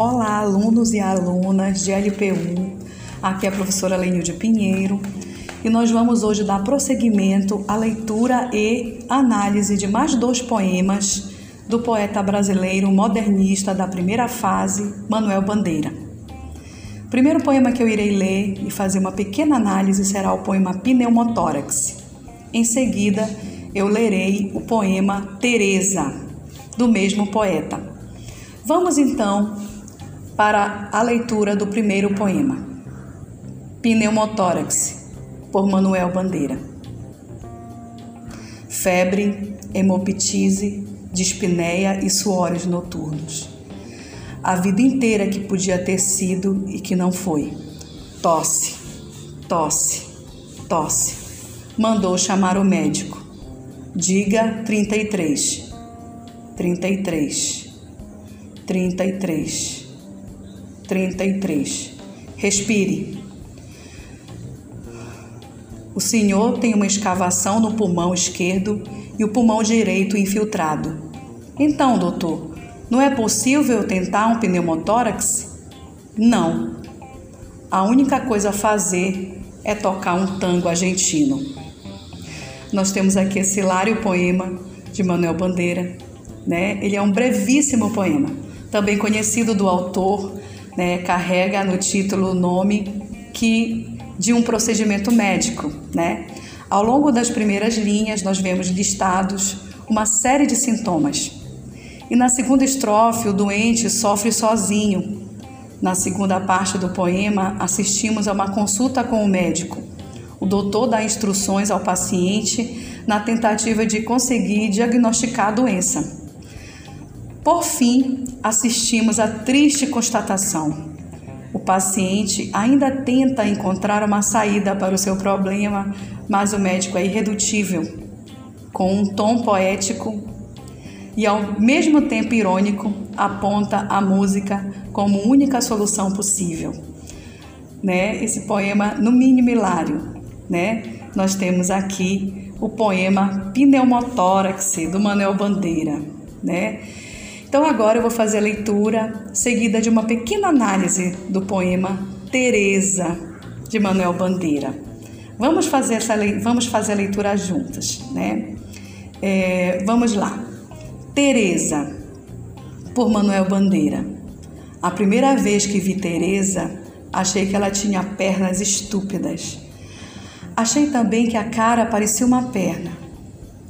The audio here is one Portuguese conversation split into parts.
Olá, alunos e alunas de LPU. Aqui é a professora Lenilde Pinheiro e nós vamos hoje dar prosseguimento à leitura e análise de mais dois poemas do poeta brasileiro modernista da primeira fase, Manuel Bandeira. O primeiro poema que eu irei ler e fazer uma pequena análise será o poema Pneumotórax. Em seguida, eu lerei o poema Teresa, do mesmo poeta. Vamos então para a leitura do primeiro poema. Pneumotórax, por Manuel Bandeira. Febre, hemoptise, dispneia e suores noturnos. A vida inteira que podia ter sido e que não foi. Tosse, tosse, tosse. Mandou chamar o médico. Diga 33. 33. 33. 33. Respire. O senhor tem uma escavação no pulmão esquerdo e o pulmão direito infiltrado. Então, doutor, não é possível tentar um pneumotórax? Não. A única coisa a fazer é tocar um tango argentino. Nós temos aqui esse hilário poema de Manuel Bandeira. Né? Ele é um brevíssimo poema, também conhecido do autor, né? carrega no título o nome que de um procedimento médico. Né? Ao longo das primeiras linhas, nós vemos listados uma série de sintomas. E na segunda estrofe, o doente sofre sozinho. Na segunda parte do poema, assistimos a uma consulta com o médico o doutor dá instruções ao paciente na tentativa de conseguir diagnosticar a doença. Por fim, assistimos à triste constatação. O paciente ainda tenta encontrar uma saída para o seu problema, mas o médico é irredutível. Com um tom poético e ao mesmo tempo irônico, aponta a música como única solução possível. Né? Esse poema, no mínimo hilário, né? Nós temos aqui o poema Pneumotórax do Manuel Bandeira, né? Então agora eu vou fazer a leitura seguida de uma pequena análise do poema Teresa de Manuel Bandeira. Vamos fazer essa vamos fazer a leitura juntas, né? É, vamos lá. Teresa por Manuel Bandeira. A primeira vez que vi Teresa, achei que ela tinha pernas estúpidas Achei também que a cara parecia uma perna.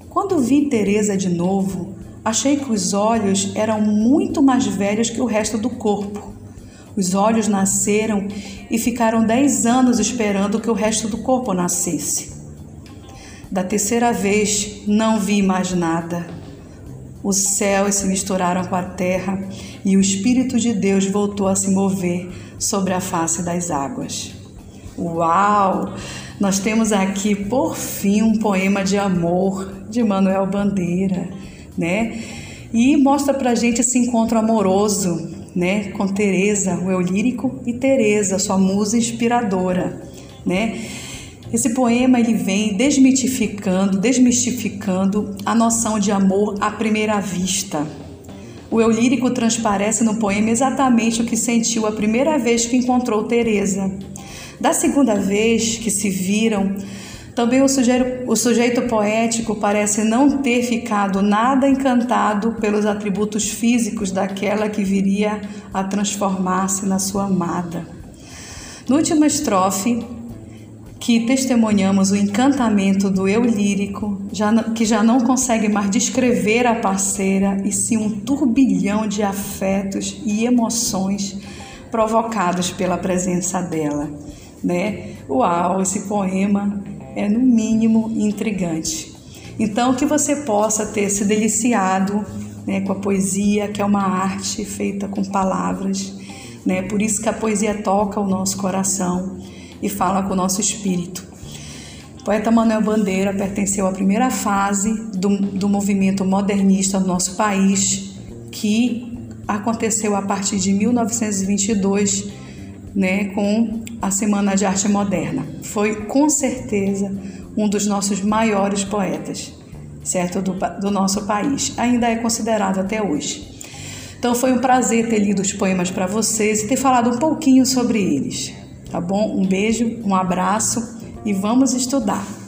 Quando vi Teresa de novo, achei que os olhos eram muito mais velhos que o resto do corpo. Os olhos nasceram e ficaram dez anos esperando que o resto do corpo nascesse. Da terceira vez, não vi mais nada. Os céus se misturaram com a terra e o Espírito de Deus voltou a se mover sobre a face das águas. Uau! Nós temos aqui, por fim, um poema de amor de Manuel Bandeira, né? E mostra pra gente esse encontro amoroso, né, com Teresa, o eu lírico e Teresa, sua musa inspiradora, né? Esse poema ele vem desmitificando, desmistificando a noção de amor à primeira vista. O eu lírico transparece no poema exatamente o que sentiu a primeira vez que encontrou Teresa da segunda vez que se viram, também o sujeito, o sujeito poético parece não ter ficado nada encantado pelos atributos físicos daquela que viria a transformar-se na sua amada. No última estrofe, que testemunhamos o encantamento do eu lírico, já, que já não consegue mais descrever a parceira, e sim um turbilhão de afetos e emoções provocados pela presença dela né? Uau, esse poema é no mínimo intrigante. Então, que você possa ter se deliciado né, com a poesia, que é uma arte feita com palavras, né? Por isso que a poesia toca o nosso coração e fala com o nosso espírito. O poeta Manuel Bandeira pertenceu à primeira fase do, do movimento modernista no nosso país, que aconteceu a partir de 1922 né, com a Semana de Arte Moderna. Foi com certeza um dos nossos maiores poetas, certo, do, do nosso país. Ainda é considerado até hoje. Então foi um prazer ter lido os poemas para vocês e ter falado um pouquinho sobre eles. Tá bom? Um beijo, um abraço e vamos estudar.